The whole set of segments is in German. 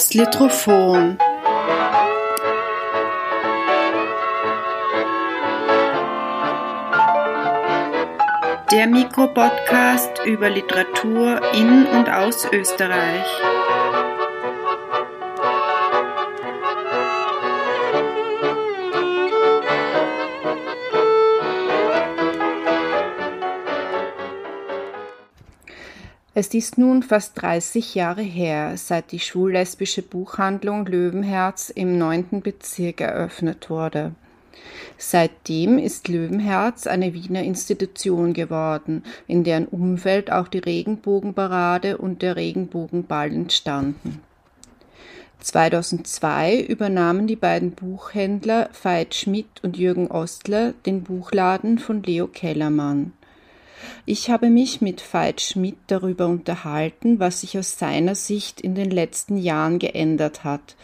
Das Litrophon. Der Mikropodcast über Literatur in und aus Österreich. Es ist nun fast 30 Jahre her, seit die schwul-lesbische Buchhandlung Löwenherz im 9. Bezirk eröffnet wurde. Seitdem ist Löwenherz eine Wiener Institution geworden, in deren Umfeld auch die Regenbogenparade und der Regenbogenball entstanden. 2002 übernahmen die beiden Buchhändler Veit Schmidt und Jürgen Ostler den Buchladen von Leo Kellermann. Ich habe mich mit Veit Schmidt darüber unterhalten, was sich aus seiner Sicht in den letzten Jahren geändert hat.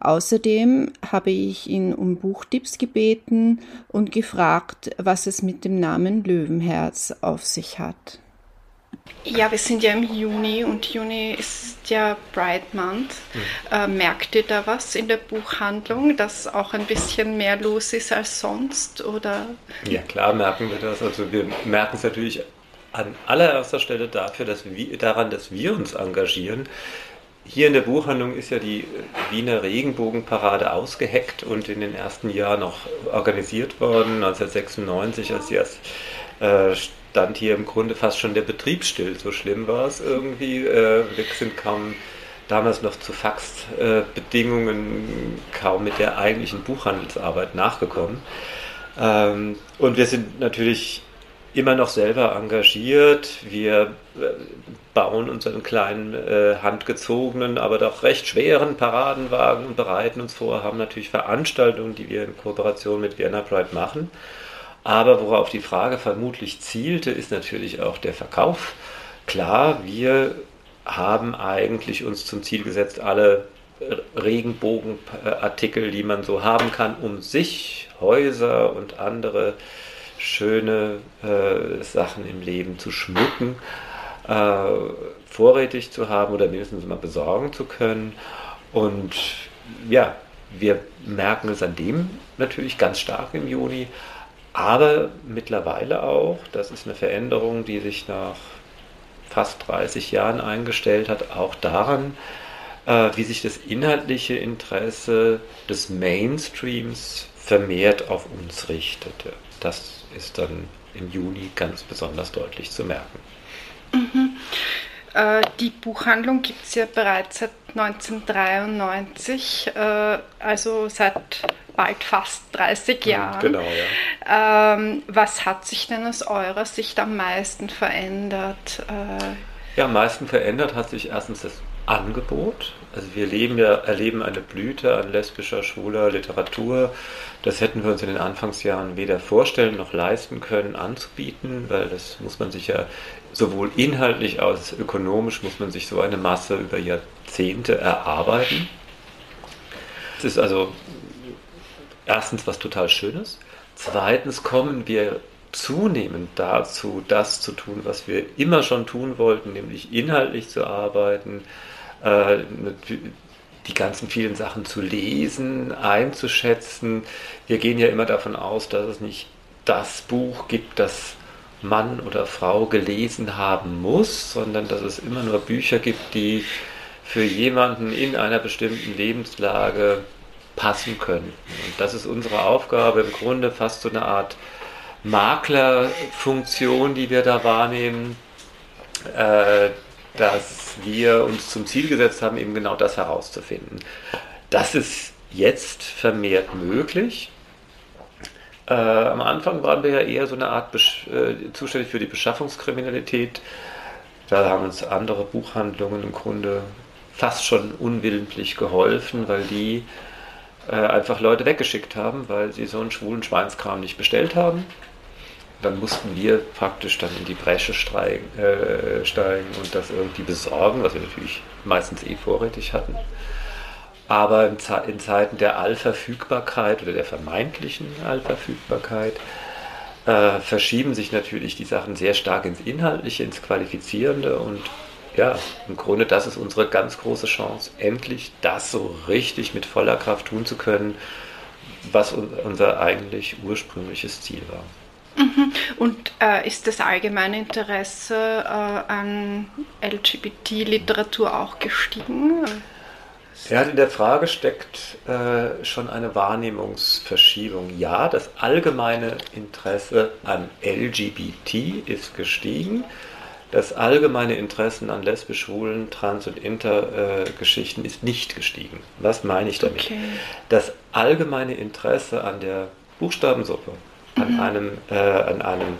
Außerdem habe ich ihn um Buchtipps gebeten und gefragt, was es mit dem Namen Löwenherz auf sich hat. Ja, wir sind ja im Juni und Juni ist ja Pride Month. Mhm. Äh, merkt ihr da was in der Buchhandlung, dass auch ein bisschen mehr los ist als sonst? Oder? Ja, klar merken wir das. Also wir merken es natürlich an allererster Stelle dafür, dass wir, daran, dass wir uns engagieren. Hier in der Buchhandlung ist ja die Wiener Regenbogenparade ausgeheckt und in den ersten Jahren noch organisiert worden, 1996, als sie erst äh, stand hier im Grunde fast schon der Betrieb still. So schlimm war es irgendwie. Äh, wir sind kaum damals noch zu Faxbedingungen kaum mit der eigentlichen Buchhandelsarbeit nachgekommen. Ähm, und wir sind natürlich immer noch selber engagiert. Wir äh, bauen unseren kleinen, äh, handgezogenen, aber doch recht schweren Paradenwagen und bereiten uns vor, haben natürlich Veranstaltungen, die wir in Kooperation mit Vienna Pride machen. Aber worauf die Frage vermutlich zielte, ist natürlich auch der Verkauf. Klar, wir haben eigentlich uns zum Ziel gesetzt, alle Regenbogenartikel, die man so haben kann, um sich, Häuser und andere schöne äh, Sachen im Leben zu schmücken, äh, vorrätig zu haben oder mindestens mal besorgen zu können. Und ja, wir merken es an dem natürlich ganz stark im Juni, aber mittlerweile auch, das ist eine Veränderung, die sich nach fast 30 Jahren eingestellt hat, auch daran, äh, wie sich das inhaltliche Interesse des Mainstreams vermehrt auf uns richtete. Das ist dann im Juni ganz besonders deutlich zu merken. Mhm. Äh, die Buchhandlung gibt es ja bereits seit 1993, äh, also seit bald fast 30 Jahren. Genau, ja. Ähm, was hat sich denn aus eurer Sicht am meisten verändert? Äh, ja, am meisten verändert hat sich erstens das Angebot. Also wir leben ja, erleben eine Blüte an lesbischer, schwuler Literatur. Das hätten wir uns in den Anfangsjahren weder vorstellen noch leisten können anzubieten, weil das muss man sich ja sowohl inhaltlich als ökonomisch muss man sich so eine Masse über Jahrzehnte erarbeiten. Es ist also erstens was total Schönes. Zweitens kommen wir zunehmend dazu, das zu tun, was wir immer schon tun wollten, nämlich inhaltlich zu arbeiten, äh, die ganzen vielen Sachen zu lesen, einzuschätzen. Wir gehen ja immer davon aus, dass es nicht das Buch gibt, das Mann oder Frau gelesen haben muss, sondern dass es immer nur Bücher gibt, die für jemanden in einer bestimmten Lebenslage passen können. Und das ist unsere Aufgabe, im Grunde fast so eine Art Maklerfunktion, die wir da wahrnehmen, äh, dass wir uns zum Ziel gesetzt haben, eben genau das herauszufinden. Das ist jetzt vermehrt möglich. Äh, am Anfang waren wir ja eher so eine Art Besch äh, zuständig für die Beschaffungskriminalität. Da haben uns andere Buchhandlungen im Grunde fast schon unwillentlich geholfen, weil die äh, einfach Leute weggeschickt haben, weil sie so einen schwulen Schweinskram nicht bestellt haben. Dann mussten wir praktisch dann in die Bresche steigen, äh, steigen und das irgendwie besorgen, was wir natürlich meistens eh vorrätig hatten. Aber in, Ze in Zeiten der Allverfügbarkeit oder der vermeintlichen Allverfügbarkeit äh, verschieben sich natürlich die Sachen sehr stark ins Inhaltliche, ins Qualifizierende und ja, im Grunde, das ist unsere ganz große Chance, endlich das so richtig mit voller Kraft tun zu können, was unser eigentlich ursprüngliches Ziel war. Mhm. Und äh, ist das allgemeine Interesse äh, an LGBT-Literatur auch gestiegen? Ja, in der Frage steckt äh, schon eine Wahrnehmungsverschiebung. Ja, das allgemeine Interesse an LGBT ist gestiegen. Das allgemeine Interesse an lesbisch, schwulen, trans- und inter-Geschichten ist nicht gestiegen. Was meine ich damit? Okay. Das allgemeine Interesse an der Buchstabensuppe, an, mhm. einem, äh, an einem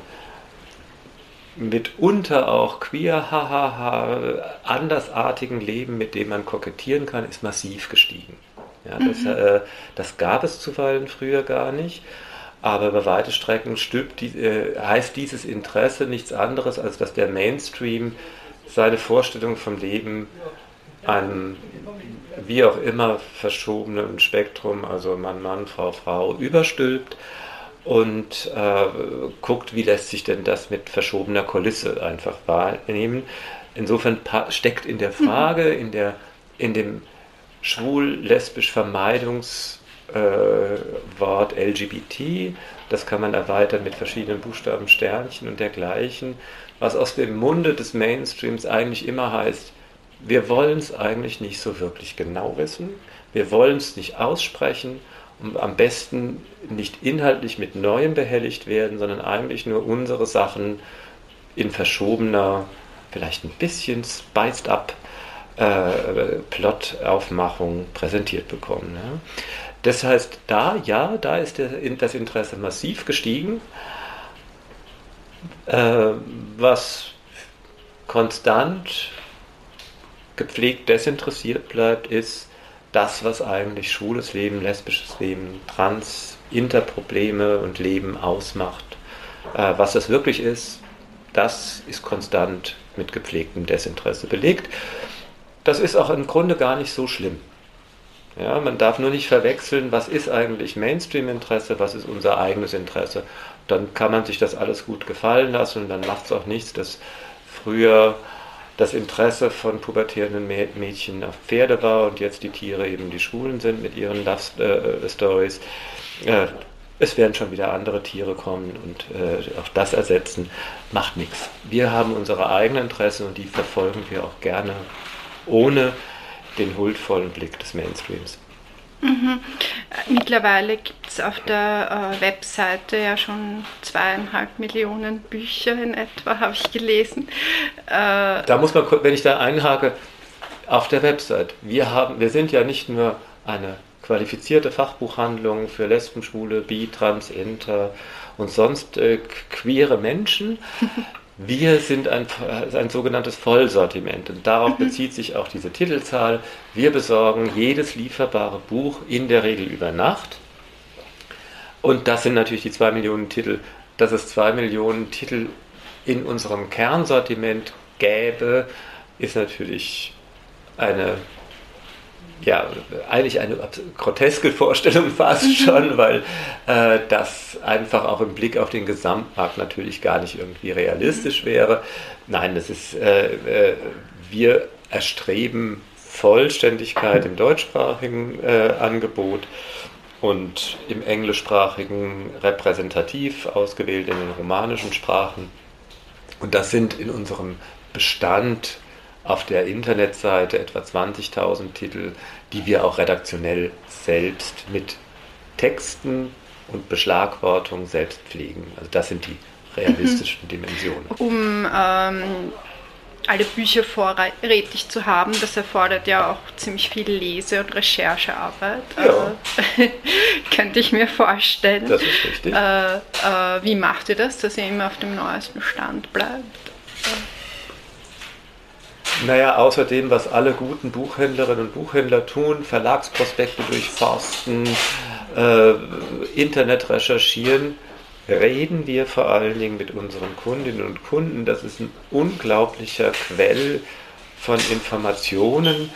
mitunter auch queer, hahaha, andersartigen Leben, mit dem man kokettieren kann, ist massiv gestiegen. Ja, das, mhm. äh, das gab es zuweilen früher gar nicht. Aber über weite Strecken stülpt die, äh, heißt dieses Interesse nichts anderes, als dass der Mainstream seine Vorstellung vom Leben einem wie auch immer verschobenen Spektrum, also Mann, Mann, Frau, Frau, überstülpt und äh, guckt, wie lässt sich denn das mit verschobener Kulisse einfach wahrnehmen. Insofern steckt in der mhm. Frage, in, der, in dem schwul-lesbisch Vermeidungs- äh, Wort LGBT. Das kann man erweitern mit verschiedenen Buchstaben, Sternchen und dergleichen. Was aus dem Munde des Mainstreams eigentlich immer heißt, wir wollen es eigentlich nicht so wirklich genau wissen. Wir wollen es nicht aussprechen und am besten nicht inhaltlich mit Neuem behelligt werden, sondern eigentlich nur unsere Sachen in verschobener, vielleicht ein bisschen spiced up äh, Plot-Aufmachung präsentiert bekommen. Ja. Das heißt, da, ja, da ist der, das Interesse massiv gestiegen. Äh, was konstant gepflegt desinteressiert bleibt, ist das, was eigentlich schwules Leben, lesbisches Leben, Trans, Interprobleme und Leben ausmacht. Äh, was das wirklich ist, das ist konstant mit gepflegtem Desinteresse belegt. Das ist auch im Grunde gar nicht so schlimm. Ja, man darf nur nicht verwechseln, was ist eigentlich Mainstream-Interesse, was ist unser eigenes Interesse. Dann kann man sich das alles gut gefallen lassen und dann macht es auch nichts, dass früher das Interesse von pubertierenden Mädchen auf Pferde war und jetzt die Tiere eben die Schwulen sind mit ihren Love Stories. Äh, es werden schon wieder andere Tiere kommen und äh, auch das ersetzen, macht nichts. Wir haben unsere eigenen Interessen und die verfolgen wir auch gerne, ohne den huldvollen Blick des Mainstreams. Mhm. Mittlerweile gibt es auf der äh, Webseite ja schon zweieinhalb Millionen Bücher in etwa, habe ich gelesen. Äh, da muss man, wenn ich da einhake, auf der Website. Wir, haben, wir sind ja nicht nur eine qualifizierte Fachbuchhandlung für Lesben, Schwule, Bi, Trans, Inter und sonst äh, queere Menschen, Wir sind ein, ein sogenanntes Vollsortiment und darauf mhm. bezieht sich auch diese Titelzahl. Wir besorgen jedes lieferbare Buch in der Regel über Nacht. Und das sind natürlich die zwei Millionen Titel. Dass es zwei Millionen Titel in unserem Kernsortiment gäbe, ist natürlich eine ja, eigentlich eine groteske Vorstellung fast mhm. schon, weil äh, das einfach auch im Blick auf den Gesamtmarkt natürlich gar nicht irgendwie realistisch mhm. wäre. Nein, das ist, äh, äh, wir erstreben Vollständigkeit im deutschsprachigen äh, Angebot und im englischsprachigen repräsentativ ausgewählt in den romanischen Sprachen. Und das sind in unserem Bestand auf der Internetseite etwa 20.000 Titel, die wir auch redaktionell selbst mit Texten und Beschlagwortung selbst pflegen. Also das sind die realistischen. Dimensionen. Um ähm, alle Bücher vorrätig zu haben, das erfordert ja auch ziemlich viel Lese- und Recherchearbeit. Ja. Äh, könnte ich mir vorstellen. Das ist richtig. Äh, äh, wie macht ihr das, dass ihr immer auf dem neuesten Stand bleibt? Naja, außerdem, was alle guten Buchhändlerinnen und Buchhändler tun, Verlagsprospekte durchforsten, äh, Internet recherchieren, reden wir vor allen Dingen mit unseren Kundinnen und Kunden. Das ist ein unglaublicher Quell von Informationen.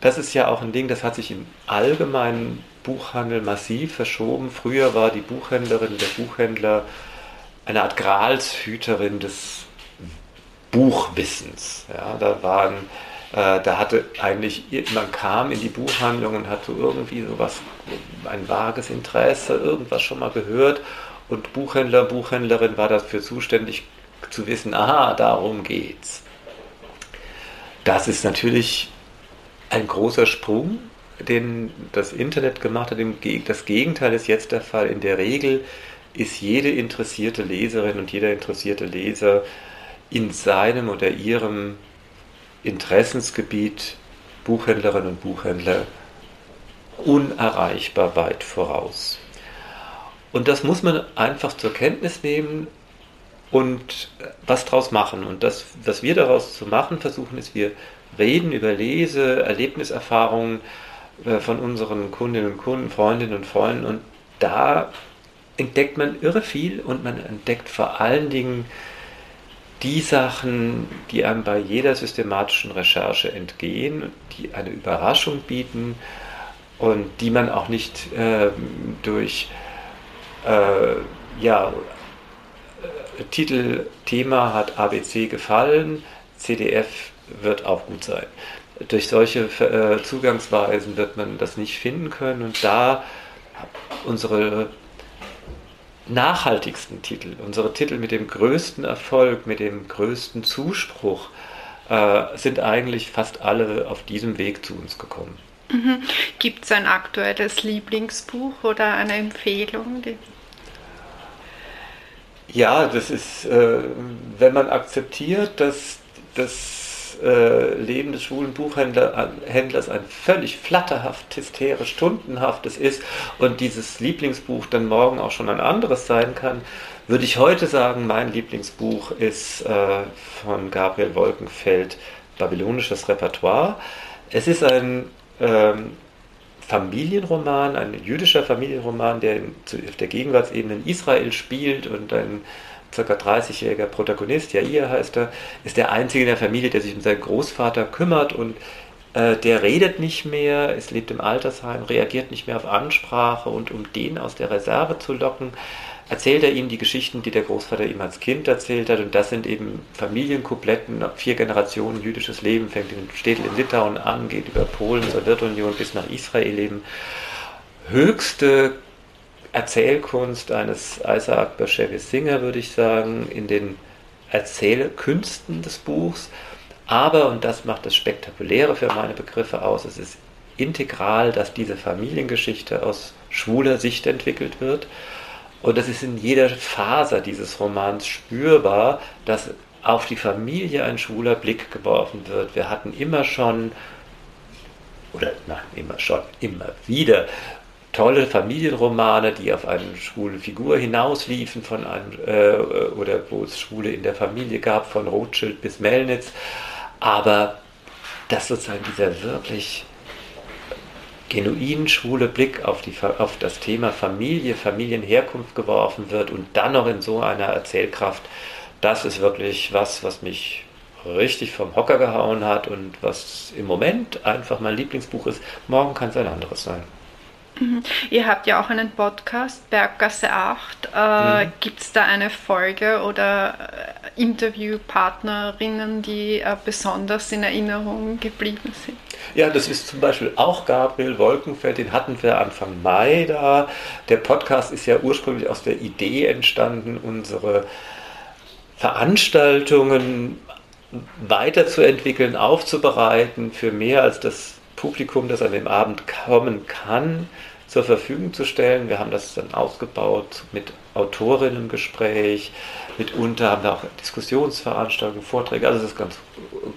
Das ist ja auch ein Ding, das hat sich im allgemeinen Buchhandel massiv verschoben. Früher war die Buchhändlerin, der Buchhändler eine Art Gralshüterin des Buchwissens. Ja, da waren äh, da hatte eigentlich, man kam in die Buchhandlung und hatte irgendwie sowas, ein vages Interesse, irgendwas schon mal gehört und Buchhändler, Buchhändlerin war dafür zuständig zu wissen, aha, darum geht's. Das ist natürlich ein großer Sprung, den das Internet gemacht hat. Das Gegenteil ist jetzt der Fall. In der Regel ist jede interessierte Leserin und jeder interessierte Leser in seinem oder ihrem Interessensgebiet Buchhändlerinnen und Buchhändler unerreichbar weit voraus. Und das muss man einfach zur Kenntnis nehmen und was draus machen. Und das, was wir daraus zu machen versuchen, ist, wir reden über Lese, Erlebniserfahrungen äh, von unseren Kundinnen und Kunden, Freundinnen und Freunden. Und da entdeckt man irre viel und man entdeckt vor allen Dingen die Sachen, die einem bei jeder systematischen Recherche entgehen, die eine Überraschung bieten und die man auch nicht äh, durch äh, ja, äh, Titel, Thema hat ABC gefallen, CDF wird auch gut sein. Durch solche äh, Zugangsweisen wird man das nicht finden können und da unsere nachhaltigsten Titel, unsere Titel mit dem größten Erfolg, mit dem größten Zuspruch, äh, sind eigentlich fast alle auf diesem Weg zu uns gekommen. Mhm. Gibt es ein aktuelles Lieblingsbuch oder eine Empfehlung? Ja, das ist, äh, wenn man akzeptiert, dass das äh, Leben des schwulen Buchhändlers ein völlig flatterhaft, hysterisch, stundenhaftes ist und dieses Lieblingsbuch dann morgen auch schon ein anderes sein kann, würde ich heute sagen, mein Lieblingsbuch ist äh, von Gabriel Wolkenfeld, Babylonisches Repertoire. Es ist ein ähm, Familienroman, ein jüdischer Familienroman, der in, auf der Gegenwartsebene in Israel spielt und ein circa 30-jähriger Protagonist, Jair heißt er, ist der einzige in der Familie, der sich um seinen Großvater kümmert und äh, der redet nicht mehr, es lebt im Altersheim, reagiert nicht mehr auf Ansprache und um den aus der Reserve zu locken, erzählt er ihm die Geschichten, die der Großvater ihm als Kind erzählt hat und das sind eben Familienkupletten, vier Generationen jüdisches Leben, fängt in Städtel in Litauen an, geht über Polen, Sowjetunion bis nach Israel eben. Höchste Erzählkunst eines Isaac Bashevis Singer, würde ich sagen, in den Erzählkünsten des Buchs. Aber, und das macht das Spektakuläre für meine Begriffe aus, es ist integral, dass diese Familiengeschichte aus schwuler Sicht entwickelt wird. Und es ist in jeder Faser dieses Romans spürbar, dass auf die Familie ein schwuler Blick geworfen wird. Wir hatten immer schon, oder nein, immer schon, immer wieder tolle Familienromane, die auf eine schwule Figur hinausliefen, von einem, äh, oder wo es Schwule in der Familie gab, von Rothschild bis Melnitz. Aber dass sozusagen dieser wirklich genuin schwule Blick auf, die, auf das Thema Familie, Familienherkunft geworfen wird und dann noch in so einer Erzählkraft, das ist wirklich was, was mich richtig vom Hocker gehauen hat und was im Moment einfach mein Lieblingsbuch ist. Morgen kann es ein anderes sein. Mhm. Ihr habt ja auch einen Podcast, Berggasse 8. Äh, mhm. Gibt es da eine Folge oder äh, Interviewpartnerinnen, die äh, besonders in Erinnerung geblieben sind? Ja, das ist zum Beispiel auch Gabriel Wolkenfeld, den hatten wir Anfang Mai da. Der Podcast ist ja ursprünglich aus der Idee entstanden, unsere Veranstaltungen weiterzuentwickeln, aufzubereiten für mehr als das Publikum, das an dem Abend kommen kann, zur Verfügung zu stellen. Wir haben das dann ausgebaut mit Autorinnengespräch, mitunter haben wir auch Diskussionsveranstaltungen, Vorträge, also es ist ganz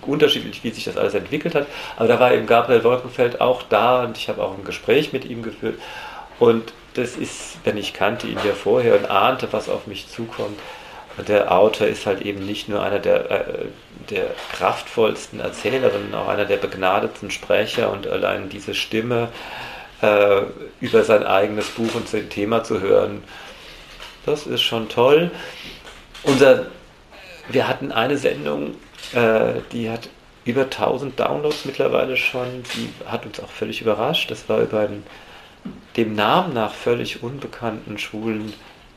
unterschiedlich, wie sich das alles entwickelt hat. Aber da war eben Gabriel Wolkenfeld auch da und ich habe auch ein Gespräch mit ihm geführt. Und das ist, wenn ich kannte ihn ja vorher und ahnte, was auf mich zukommt, der Autor ist halt eben nicht nur einer der, äh, der kraftvollsten Erzähler, sondern auch einer der begnadeten Sprecher und allein diese Stimme äh, über sein eigenes Buch und sein Thema zu hören, das ist schon toll. Unser, wir hatten eine Sendung, äh, die hat über 1000 Downloads mittlerweile schon, die hat uns auch völlig überrascht. Das war über einen dem Namen nach völlig unbekannten schwulen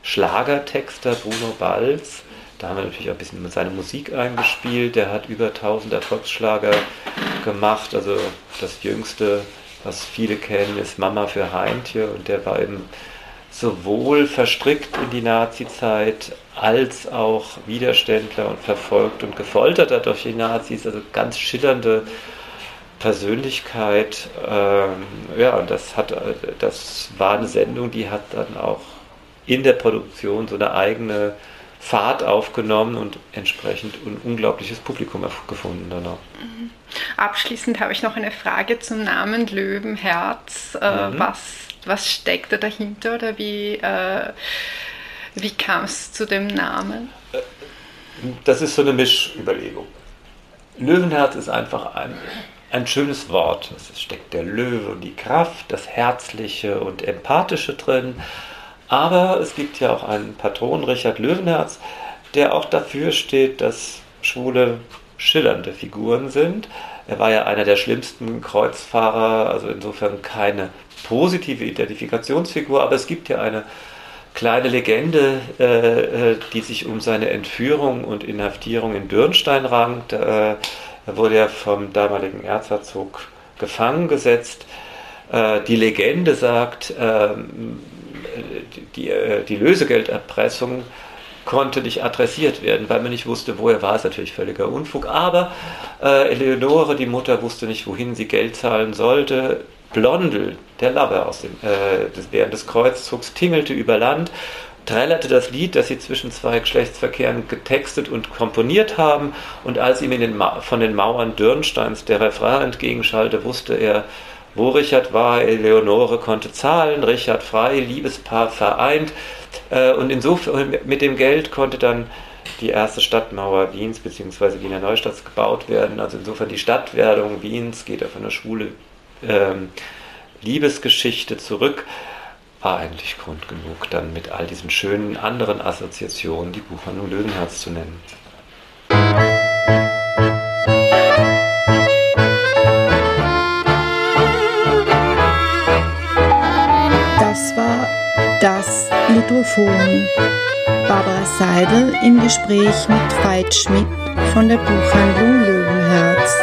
Schlagertexter Bruno Balz, Da haben wir natürlich auch ein bisschen seine Musik eingespielt. Der hat über 1000 Erfolgsschlager gemacht. Also das jüngste, was viele kennen, ist Mama für Heintje. Und der war eben sowohl verstrickt in die Nazi-Zeit als auch Widerständler und verfolgt und gefoltert durch die Nazis. Also ganz schillernde Persönlichkeit. Ähm, ja, und das hat, das war eine Sendung, die hat dann auch in der Produktion so eine eigene Fahrt aufgenommen und entsprechend ein unglaubliches Publikum gefunden danach. Mhm. Abschließend habe ich noch eine Frage zum Namen Löwenherz. Äh, mhm. was, was steckt da dahinter oder wie, äh, wie kam es zu dem Namen? Das ist so eine Mischüberlegung. Löwenherz ist einfach ein, ein schönes Wort. Es steckt der Löwe und die Kraft, das Herzliche und Empathische drin. Aber es gibt ja auch einen Patron, Richard Löwenherz, der auch dafür steht, dass Schwule schillernde Figuren sind. Er war ja einer der schlimmsten Kreuzfahrer, also insofern keine positive Identifikationsfigur, aber es gibt ja eine kleine Legende, äh, äh die sich um seine Entführung und Inhaftierung in Dürnstein rankt. Äh, er wurde ja vom damaligen Erzherzog gefangen gesetzt. Äh, die Legende sagt, ähm, die, äh, die Lösegelderpressung konnte nicht adressiert werden, weil man nicht wusste, wo er war. Ist natürlich völliger Unfug. Aber äh, Eleonore, die Mutter, wusste nicht, wohin sie Geld zahlen sollte. Blondel, der Lover aus dem, äh, des, während des Kreuzzugs, tingelte über Land, trällerte das Lied, das sie zwischen zwei Geschlechtsverkehren getextet und komponiert haben. Und als ihm den von den Mauern Dürnsteins der Refrain entgegenschallte, wusste er, wo Richard war, Eleonore konnte zahlen, Richard frei, Liebespaar vereint. Äh, und insofern mit dem Geld konnte dann die erste Stadtmauer Wiens bzw. Wiener Neustadt gebaut werden. Also insofern die Stadtwerdung Wiens geht auf eine schwule ähm, Liebesgeschichte zurück. War eigentlich Grund genug, dann mit all diesen schönen anderen Assoziationen die Buchhandlung Löwenherz zu nennen. Litophon. Barbara Seidel im Gespräch mit Veit Schmidt von der Buchhandlung Löwenherz.